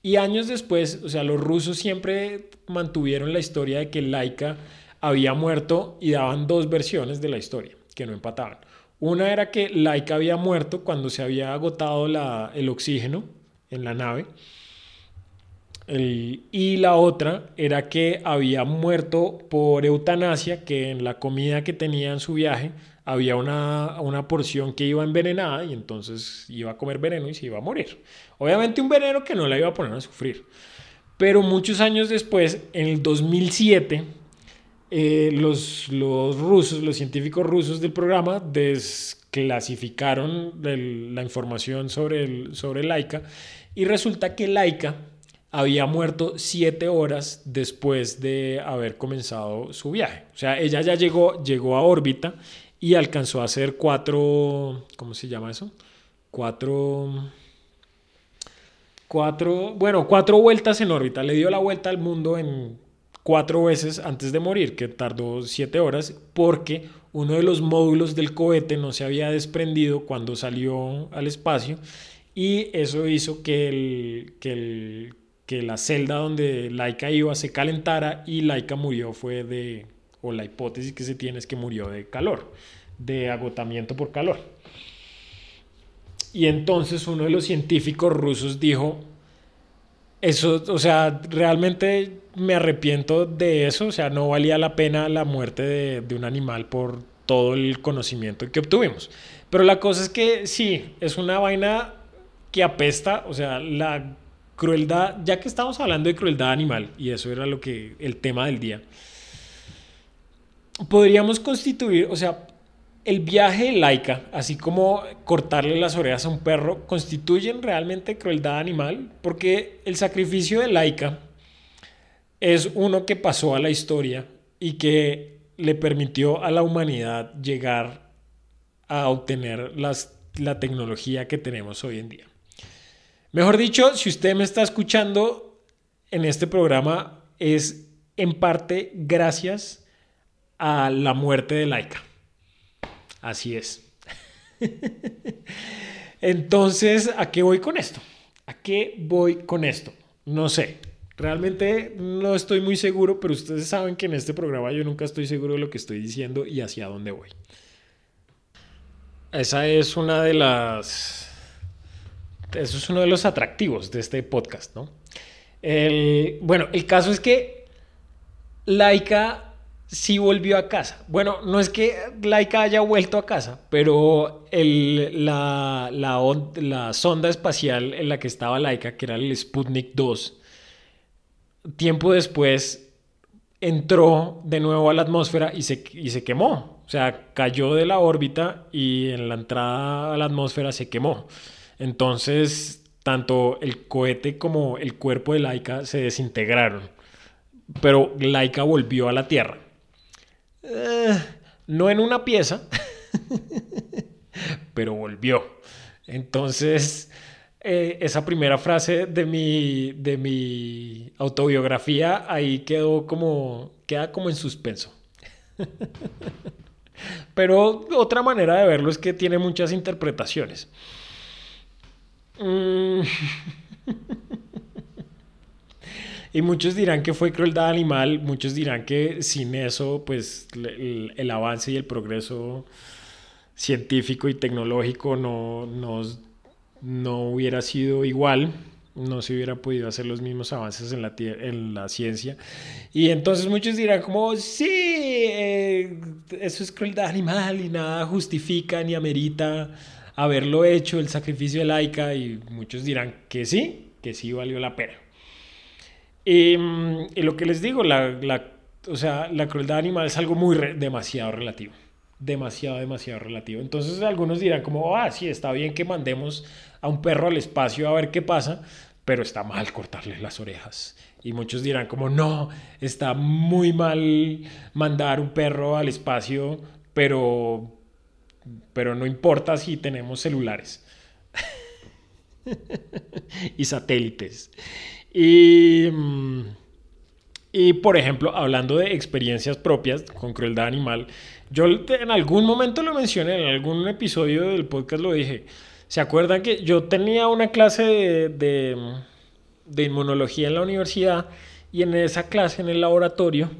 Y años después, o sea, los rusos siempre mantuvieron la historia de que Laika había muerto y daban dos versiones de la historia que no empataban. Una era que Laika había muerto cuando se había agotado el oxígeno en la nave. Y la otra era que había muerto por eutanasia, que en la comida que tenía en su viaje había una, una, porción que iba envenenada y entonces iba a comer veneno y se iba a morir. Obviamente un veneno que no la iba a poner a sufrir. Pero muchos años después, en el 2007, eh, los, los rusos, los científicos rusos del programa desclasificaron la información sobre, el, sobre Laika y resulta que Laika había muerto siete horas después de haber comenzado su viaje. O sea, ella ya llegó, llegó a órbita y alcanzó a hacer cuatro, ¿cómo se llama eso? Cuatro, cuatro, bueno, cuatro vueltas en órbita. Le dio la vuelta al mundo en cuatro veces antes de morir, que tardó siete horas, porque uno de los módulos del cohete no se había desprendido cuando salió al espacio y eso hizo que, el, que, el, que la celda donde Laika iba se calentara y Laika murió fue de o la hipótesis que se tiene es que murió de calor, de agotamiento por calor. Y entonces uno de los científicos rusos dijo, eso, o sea, realmente me arrepiento de eso, o sea, no valía la pena la muerte de, de un animal por todo el conocimiento que obtuvimos. Pero la cosa es que sí, es una vaina que apesta, o sea, la crueldad, ya que estamos hablando de crueldad animal, y eso era lo que el tema del día, podríamos constituir, o sea, el viaje de Laika, así como cortarle las orejas a un perro, constituyen realmente crueldad animal, porque el sacrificio de Laika es uno que pasó a la historia y que le permitió a la humanidad llegar a obtener las, la tecnología que tenemos hoy en día. Mejor dicho, si usted me está escuchando en este programa, es en parte gracias a la muerte de Laika. Así es. Entonces, ¿a qué voy con esto? ¿A qué voy con esto? No sé. Realmente no estoy muy seguro, pero ustedes saben que en este programa yo nunca estoy seguro de lo que estoy diciendo y hacia dónde voy. Esa es una de las... Eso es uno de los atractivos de este podcast, ¿no? Bueno, el caso es que Laika sí volvió a casa. Bueno, no es que Laika haya vuelto a casa, pero la, sonda espacial en la que estaba Laika, que era el Sputnik 2, tiempo después entró de nuevo a la atmósfera y se, y se quemó. O sea, cayó de la órbita y en la entrada a la atmósfera se quemó. Entonces, tanto el cohete como el cuerpo de Laika se desintegraron. Pero Laika volvió a la Tierra. Eh, no en una pieza, pero volvió. Entonces, eh, esa primera frase de mi, de mi autobiografía ahí quedó como, queda como en suspenso. Pero otra manera de verlo es que tiene muchas interpretaciones. Mm. Y muchos dirán que fue crueldad animal, muchos dirán que sin eso, pues el, avance y el progreso científico y tecnológico no, no, hubiera sido igual, no se hubiera podido hacer los mismos avances en la, en la ciencia. Y entonces muchos dirán como, sí, eh, eso es crueldad animal y nada justifica ni amerita haberlo hecho, el sacrificio de laica, y muchos dirán que sí, que sí valió la pena. Y, lo que les digo, la, la, o sea, la crueldad animal es algo muy demasiado relativo. Demasiado, demasiado relativo. Entonces algunos dirán como, ah, sí, está bien que mandemos a un perro al espacio a ver qué pasa, pero está mal cortarle las orejas. Y muchos dirán como, no, está muy mal mandar un perro al espacio, pero, pero no importa si tenemos celulares y satélites. Y, mm, y por ejemplo, hablando de experiencias propias con crueldad animal, yo en algún momento lo mencioné, en algún episodio del podcast lo dije. ¿Se acuerdan que yo tenía una clase de, de, inmunología en la universidad y en esa clase, en el laboratorio,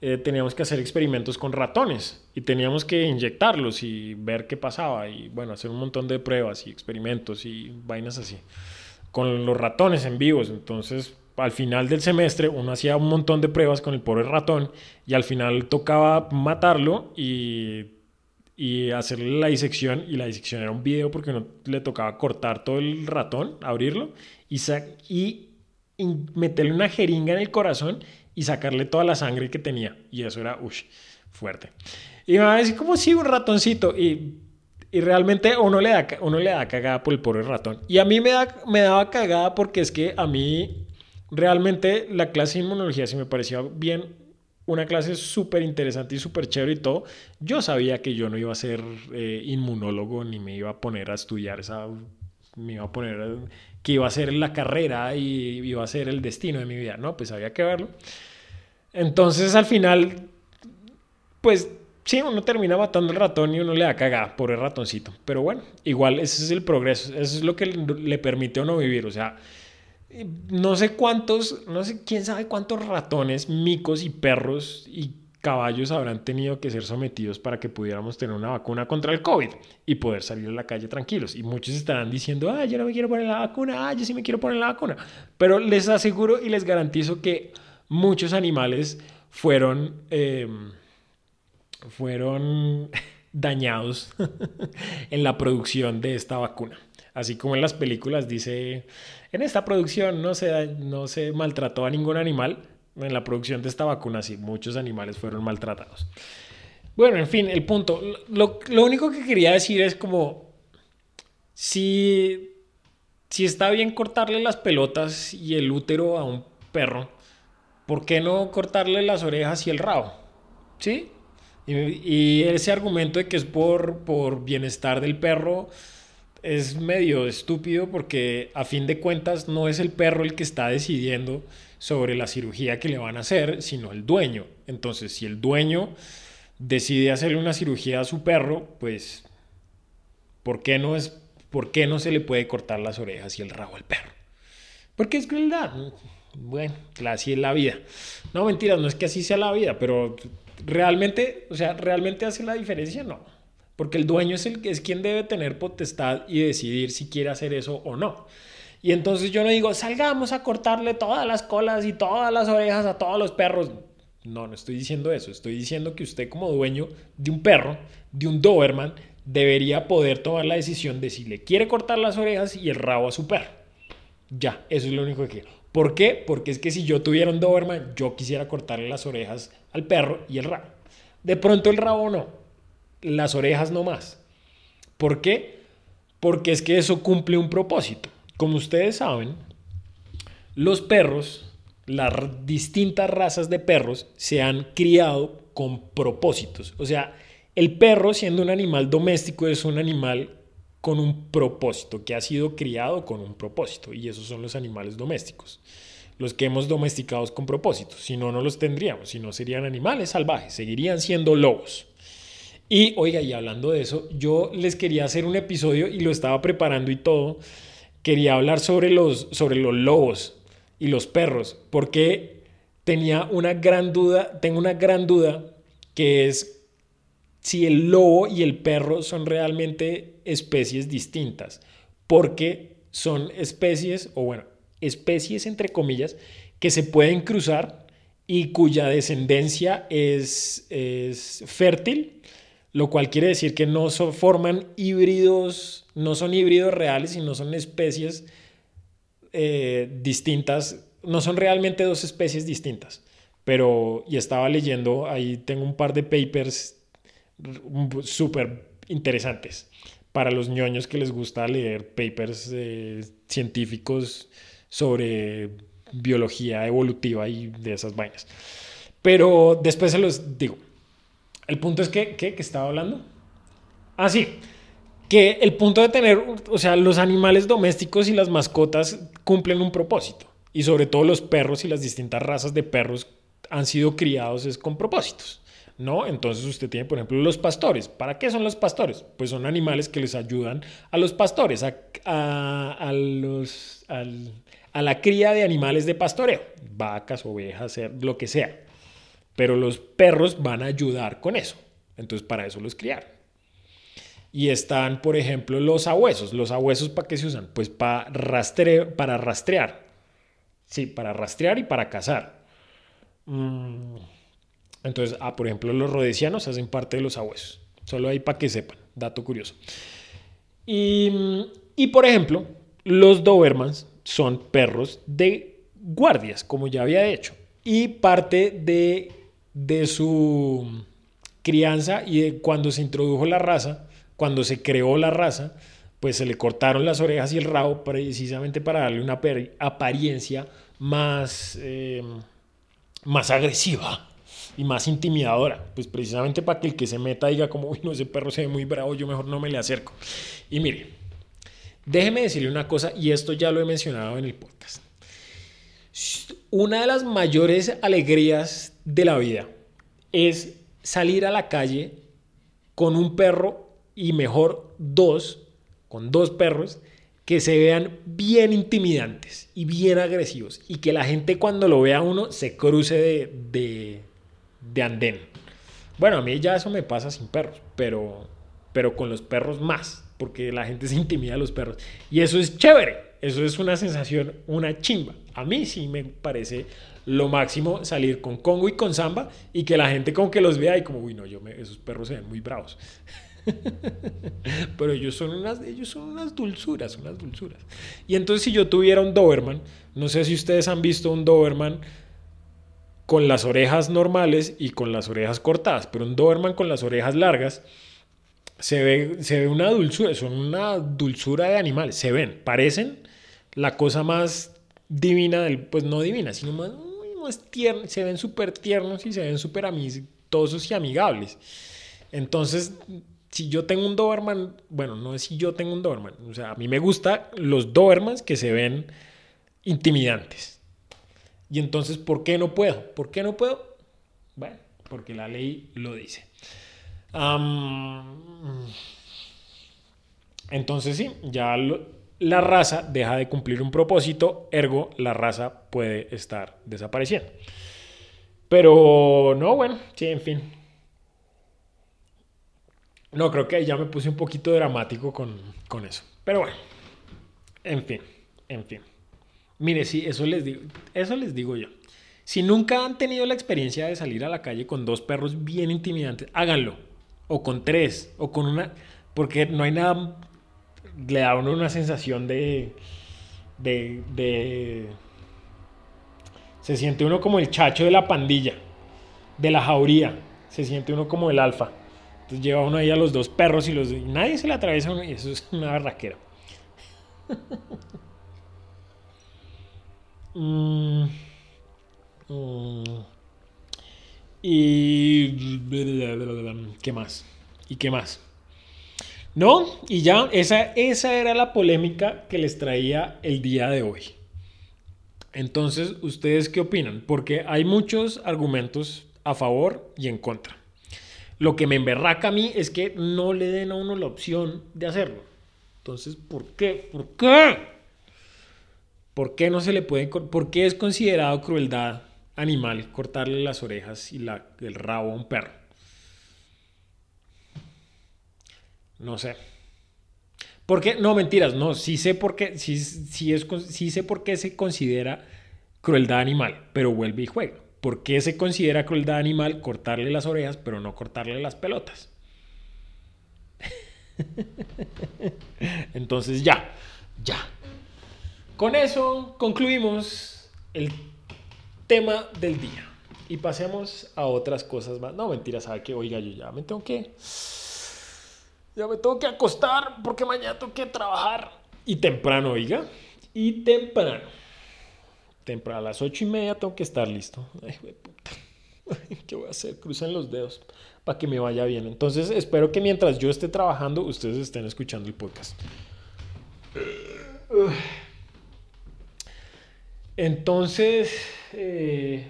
eh, teníamos que hacer experimentos con ratones y teníamos que inyectarlos y ver qué pasaba y bueno, hacer un montón de pruebas y experimentos y vainas así con los ratones en vivos. Entonces, al final del semestre uno hacía un montón de pruebas con el pobre ratón y al final tocaba matarlo y, y hacerle la disección y la disección era un video porque uno le tocaba cortar todo el ratón, abrirlo y, y meterle una jeringa en el corazón y sacarle toda la sangre que tenía y eso era uff, fuerte. Y me va a decir como si un ratoncito y y realmente uno le, da, uno le da cagada por el pobre ratón. Y a mí me, da, me daba cagada porque es que a mí realmente la clase de inmunología sí me parecía bien una clase súper interesante y súper chévere y todo. Yo sabía que yo no iba a ser eh, inmunólogo ni me iba a poner a estudiar esa... Me iba a poner... que iba a ser la carrera y iba a ser el destino de mi vida. No, pues había que verlo. Entonces al final, pues sí, uno termina matando al ratón y uno le da cagada por el ratoncito. Pero bueno, igual ese es el progreso, eso es lo que le permite a uno vivir. O sea, no sé cuántos, no sé quién sabe cuántos ratones, micos y perros y caballos habrán tenido que ser sometidos para que pudiéramos tener una vacuna contra el COVID y poder salir a la calle tranquilos? Y muchos estarán diciendo, ah, yo no me quiero poner la vacuna, ah, yo sí me quiero poner la vacuna. Pero les aseguro y les garantizo que muchos animales fueron, em, fueron dañados en la producción de esta vacuna. Así como en las películas dice, en esta producción no se, no se maltrató a ningún animal, en la producción de esta vacuna sí, muchos animales fueron maltratados. Bueno, en fin, el punto. Lo, lo único que quería decir es como, si, si está bien cortarle las pelotas y el útero a un perro, ¿por qué no cortarle las orejas y el rabo? ¿Sí? Y, ese argumento de que es por, por bienestar del perro es medio estúpido porque a fin de cuentas no es el perro el que está decidiendo sobre la cirugía que le van a hacer, sino el dueño. Entonces, si el dueño decide hacerle una cirugía a su perro, pues ¿por qué no es por qué no se le puede cortar las orejas y el rabo al perro? Porque es crueldad. Bueno, así es la vida. No, mentiras, no es que así sea la vida, pero realmente, o sea, realmente hace la diferencia, no. Porque el dueño es el es quien debe tener potestad y decidir si quiere hacer eso o no. Y entonces yo no digo, salgamos a cortarle todas las colas y todas las orejas a todos los perros. No, no estoy diciendo eso. Estoy diciendo que usted como dueño de un perro, de un Doberman, debería poder tomar la decisión de si le quiere cortar las orejas y el rabo a su perro. Ya, eso es lo único que quiero. ¿Por qué? Porque es que si yo tuviera un Doberman, yo quisiera cortarle las orejas al perro y el rabo. De pronto el rabo no, las orejas no más. ¿Por qué? Porque es que eso cumple un propósito. Como ustedes saben, los perros, las distintas razas de perros, se han criado con propósitos. O sea, el perro, siendo un animal doméstico, es un animal con un propósito, que ha sido criado con un propósito. Y esos son los animales domésticos. Los que hemos domesticado con propósitos. Si no, no los tendríamos. Si no, serían animales salvajes. Seguirían siendo lobos. Y, oiga, y hablando de eso, yo les quería hacer un episodio y lo estaba preparando y todo quería hablar sobre los, sobre los lobos y los perros, porque tenía una gran duda, tengo una gran duda que es si el lobo y el perro son realmente especies distintas, porque son especies, o bueno, especies entre comillas, que se pueden cruzar y cuya descendencia es, es fértil, lo cual quiere decir que no forman híbridos no son híbridos reales, sino son especies eh, distintas, no son realmente dos especies distintas. Pero, y estaba leyendo, ahí tengo un par de papers súper interesantes para los ñoños que les gusta leer papers eh, científicos sobre biología evolutiva y de esas vainas. Pero después se los digo. El punto es que, ¿qué? ¿Qué estaba hablando? Ah, sí que el punto de tener, o sea, los animales domésticos y las mascotas cumplen un propósito. Y sobre todo los perros y las distintas razas de perros han sido criados es con propósitos. ¿No? Entonces usted tiene, por ejemplo, los pastores. ¿Para qué son los pastores? Pues son animales que les ayudan a los pastores, a, a, los, a la cría de animales de pastoreo, vacas, ovejas, lo que sea. Pero los perros van a ayudar con eso. Entonces para eso los criaron. Y están, por ejemplo, los abuesos. ¿Los abuesos para qué se usan? Pues para, para rastrear. Sí, para rastrear y para cazar. Mm. Entonces, ah, por ejemplo, los rodesianos hacen parte de los abuesos. Solo ahí para que sepan. Dato curioso. Y, y por ejemplo, los Dobermans son perros de guardias, como ya había hecho. Y parte de, de su crianza y de cuando se introdujo la raza cuando se creó la raza, pues se le cortaron las orejas y el rabo precisamente para darle una apariencia más, eh, más agresiva y más intimidadora. Pues precisamente para que el que se meta diga como, uy, no, ese perro se ve muy bravo, yo mejor no me le acerco. Y mire, déjeme decirle una cosa, y esto ya lo he mencionado en el podcast. Una de las mayores alegrías de la vida es salir a la calle con un perro y mejor dos, con dos perros, que se vean bien intimidantes y bien agresivos y que la gente cuando lo vea uno se cruce de andén. Bueno, a mí ya eso me pasa sin perros, pero, pero con los perros más, porque la gente se intimida a los perros. Y eso es chévere, eso es una sensación, una chimba. A mí sí me parece lo máximo salir con Congo y con Samba y que la gente como que los vea y como, uy, no, yo me, esos perros se ven muy bravos. Pero ellos son, unas, ellos son unas dulzuras, unas dulzuras. Y entonces si yo tuviera un Doberman, no sé si ustedes han visto un Doberman con las orejas normales y con las orejas cortadas, pero un Doberman con las orejas largas se ve, se ve una dulzura, son una dulzura de animales, se ven, parecen la cosa más divina pues no divina, sino más, más tierna, se ven súper tiernos y se ven súper amistosos y amigables. Entonces, si yo tengo un Doberman, bueno, no es si yo tengo un Doberman, o sea, a mí me gustan los Dobermans que se ven intimidantes. Y entonces, ¿por qué no puedo? ¿Por qué no puedo? Bueno, porque la ley lo dice. entonces sí, ya la raza deja de cumplir un propósito, ergo la raza puede estar desapareciendo. Pero no, bueno, sí, en fin. No, creo que ya me puse un poquito dramático con, con eso. Pero bueno, en fin, en fin. Mire, sí, eso les digo, eso les digo yo. Si nunca han tenido la experiencia de salir a la calle con dos perros bien intimidantes, háganlo. O con tres, o con una. Porque no hay nada. Le da uno una sensación de. de. de se siente uno como el chacho de la pandilla, de la jauría. Se siente uno como el alfa. Entonces lleva uno ahí a los dos perros y los. Y nadie se le atraviesa a uno y eso es una barraquera. Mm, mm. y... ¿Qué más? ¿Y qué más? ¿No? Y ya, esa, esa era la polémica que les traía el día de hoy. Entonces, ¿ustedes qué opinan? Porque hay muchos argumentos a favor y en contra. Lo que me emberraca a mí es que no le den a uno la opción de hacerlo. Entonces, ¿por qué? ¿Por qué? ¿Por qué no se le puede, por qué es considerado crueldad animal cortarle las orejas y la, el rabo a un perro? No sé. ¿Por qué? No, mentiras, no, sí sé por qué, sí, es, sí sé por qué se considera crueldad animal, pero vuelve y juega. ¿Por qué se considera crueldad animal cortarle las orejas, pero no cortarle las pelotas? Entonces ya, ya, con eso concluimos el tema del día y pasemos a otras cosas más. No, mentira, sabe que, oiga, yo ya me tengo que. Ya me tengo que acostar porque mañana tengo que trabajar. Y temprano, oiga. Y temprano. Temprano, a las ocho y media tengo que estar listo. Ay, puta. ¿Qué voy a hacer? Crucen los dedos para que me vaya bien. Entonces, espero que mientras yo esté trabajando, ustedes estén escuchando el podcast. Entonces, eh,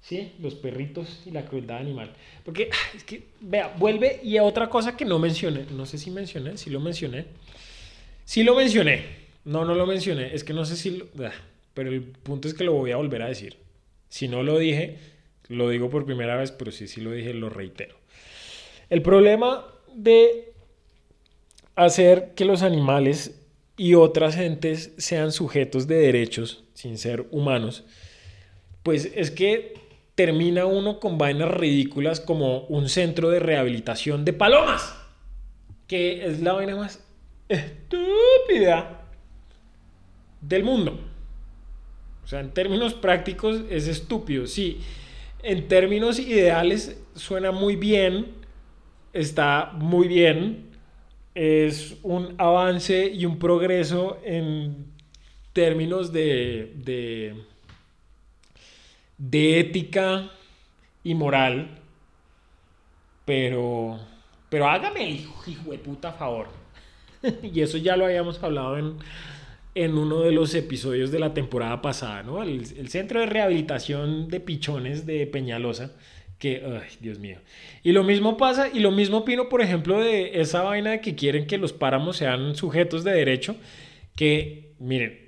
sí, los perritos y la crueldad animal. Porque es que, vea, vuelve y otra cosa que no mencioné. No sé si mencioné, si lo mencioné. Sí lo mencioné. No, no lo mencioné. Es que no sé si lo. Ah, pero el punto es que lo voy a volver a decir. Si no lo dije, lo digo por primera vez, pero si sí lo dije, lo reitero. El problema de hacer que los animales y otras gentes sean sujetos de derechos sin ser humanos, pues es que termina uno con vainas ridículas como un centro de rehabilitación de palomas, que es la vaina más estúpida del mundo. O sea, en términos prácticos es estúpido, sí. En términos ideales suena muy bien, está muy bien, es un avance y un progreso en términos de, de, ética y moral, pero, pero hágame el hijo de puta favor. y eso ya lo habíamos hablado en, en uno de los episodios de la temporada pasada, ¿no? el centro de rehabilitación de pichones de Peñalosa que, ay, Dios mío. Y lo mismo pasa, y lo mismo opino, por ejemplo, de esa vaina de que quieren que los páramos sean sujetos de derecho, que, miren,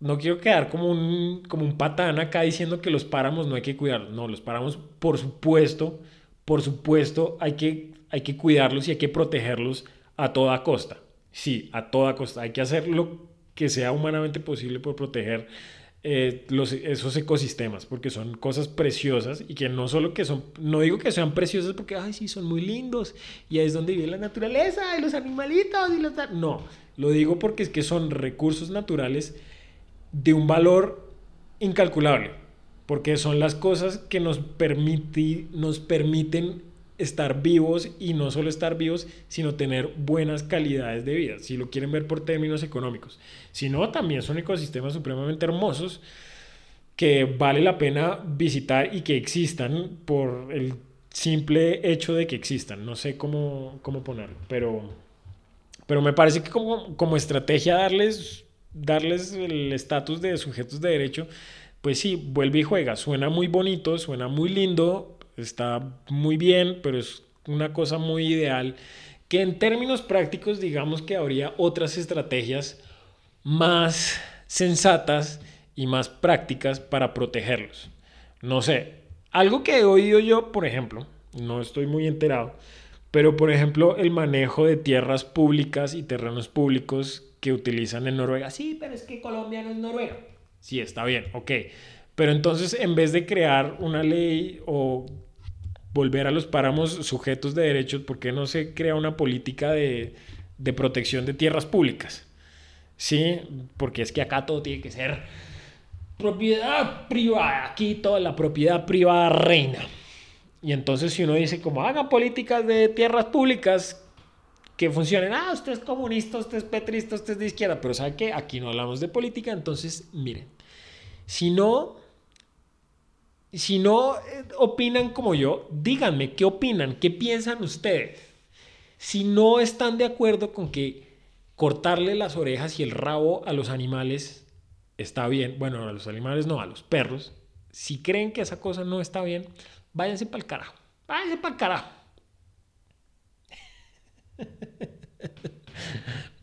no quiero quedar como un, como un patán acá diciendo que los páramos no hay que cuidarlos. No, los páramos, por supuesto, por supuesto, hay que, hay que cuidarlos y hay que protegerlos a toda costa. Sí, a toda costa. Hay que hacer lo que sea humanamente posible por proteger eh, los, esos ecosistemas, porque son cosas preciosas y que no solo que son, no digo que sean preciosas porque, ay, sí, son muy lindos y ahí es donde vive la naturaleza y los animalitos y los... No, lo digo porque es que son recursos naturales de un valor incalculable, porque son las cosas que nos, nos permiten estar vivos y no solo estar vivos, sino tener buenas calidades de vida, si lo quieren ver por términos económicos. Si no, también son ecosistemas supremamente hermosos que vale la pena visitar y que existan por el simple hecho de que existan. No sé cómo, cómo ponerlo, pero, pero me parece que como, como estrategia darles, darles el estatus de sujetos de derecho, pues sí, vuelve y juega. Suena muy bonito, suena muy lindo, está muy bien, pero es una cosa muy ideal que en términos prácticos digamos que habría otras estrategias más sensatas y más prácticas para protegerlos. No sé, algo que he oído yo, por ejemplo, no estoy muy enterado, pero por ejemplo el manejo de tierras públicas y terrenos públicos que utilizan en Noruega. Sí, pero es que Colombia no es Noruega. Sí, está bien, ok. Pero entonces en vez de crear una ley o volver a los páramos sujetos de derechos, ¿por qué no se crea una política de, protección de tierras públicas? Sí, porque es que acá todo tiene que ser propiedad privada, aquí toda la propiedad privada reina. Y entonces si uno dice como hagan políticas de tierras públicas que funcionen, ah, usted es comunista, usted es petrista, usted es de izquierda, pero ¿sabe qué? Aquí no hablamos de política, entonces miren, si no si no eh, opinan como yo, díganme qué opinan, qué piensan ustedes. Si no están de acuerdo con que cortarle las orejas y el rabo a los animales está bien, bueno, a los animales no, a los perros, si creen que esa cosa no está bien, váyanse para el carajo, váyanse para el carajo.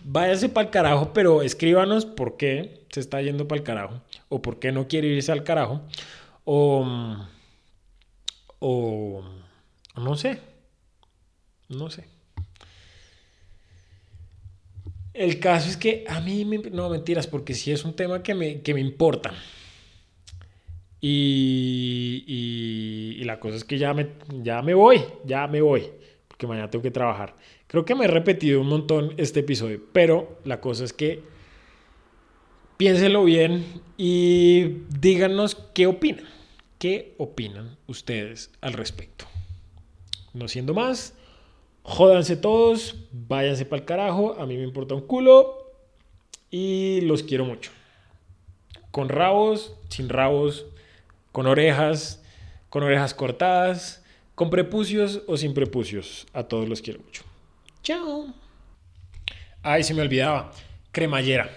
Váyanse para el carajo, pero escríbanos por qué se está yendo para el carajo o por qué no quiere irse al carajo o, o no sé, no sé. El caso es que a mí, me, no mentiras, porque sí es un tema que me, que me importa. Y, y, y, la cosa es que ya me, ya me voy, ya me voy, porque mañana tengo que trabajar. Creo que me he repetido un montón este episodio, pero la cosa es que piénsenlo bien y díganos qué opinan. ¿Qué opinan ustedes al respecto? No siendo más, jódanse todos, váyanse para el carajo, a mí me importa un culo y los quiero mucho. Con rabos, sin rabos, con orejas, con orejas cortadas, con prepucios o sin prepucios. A todos los quiero mucho. Chao. Ay, se me olvidaba. Cremallera.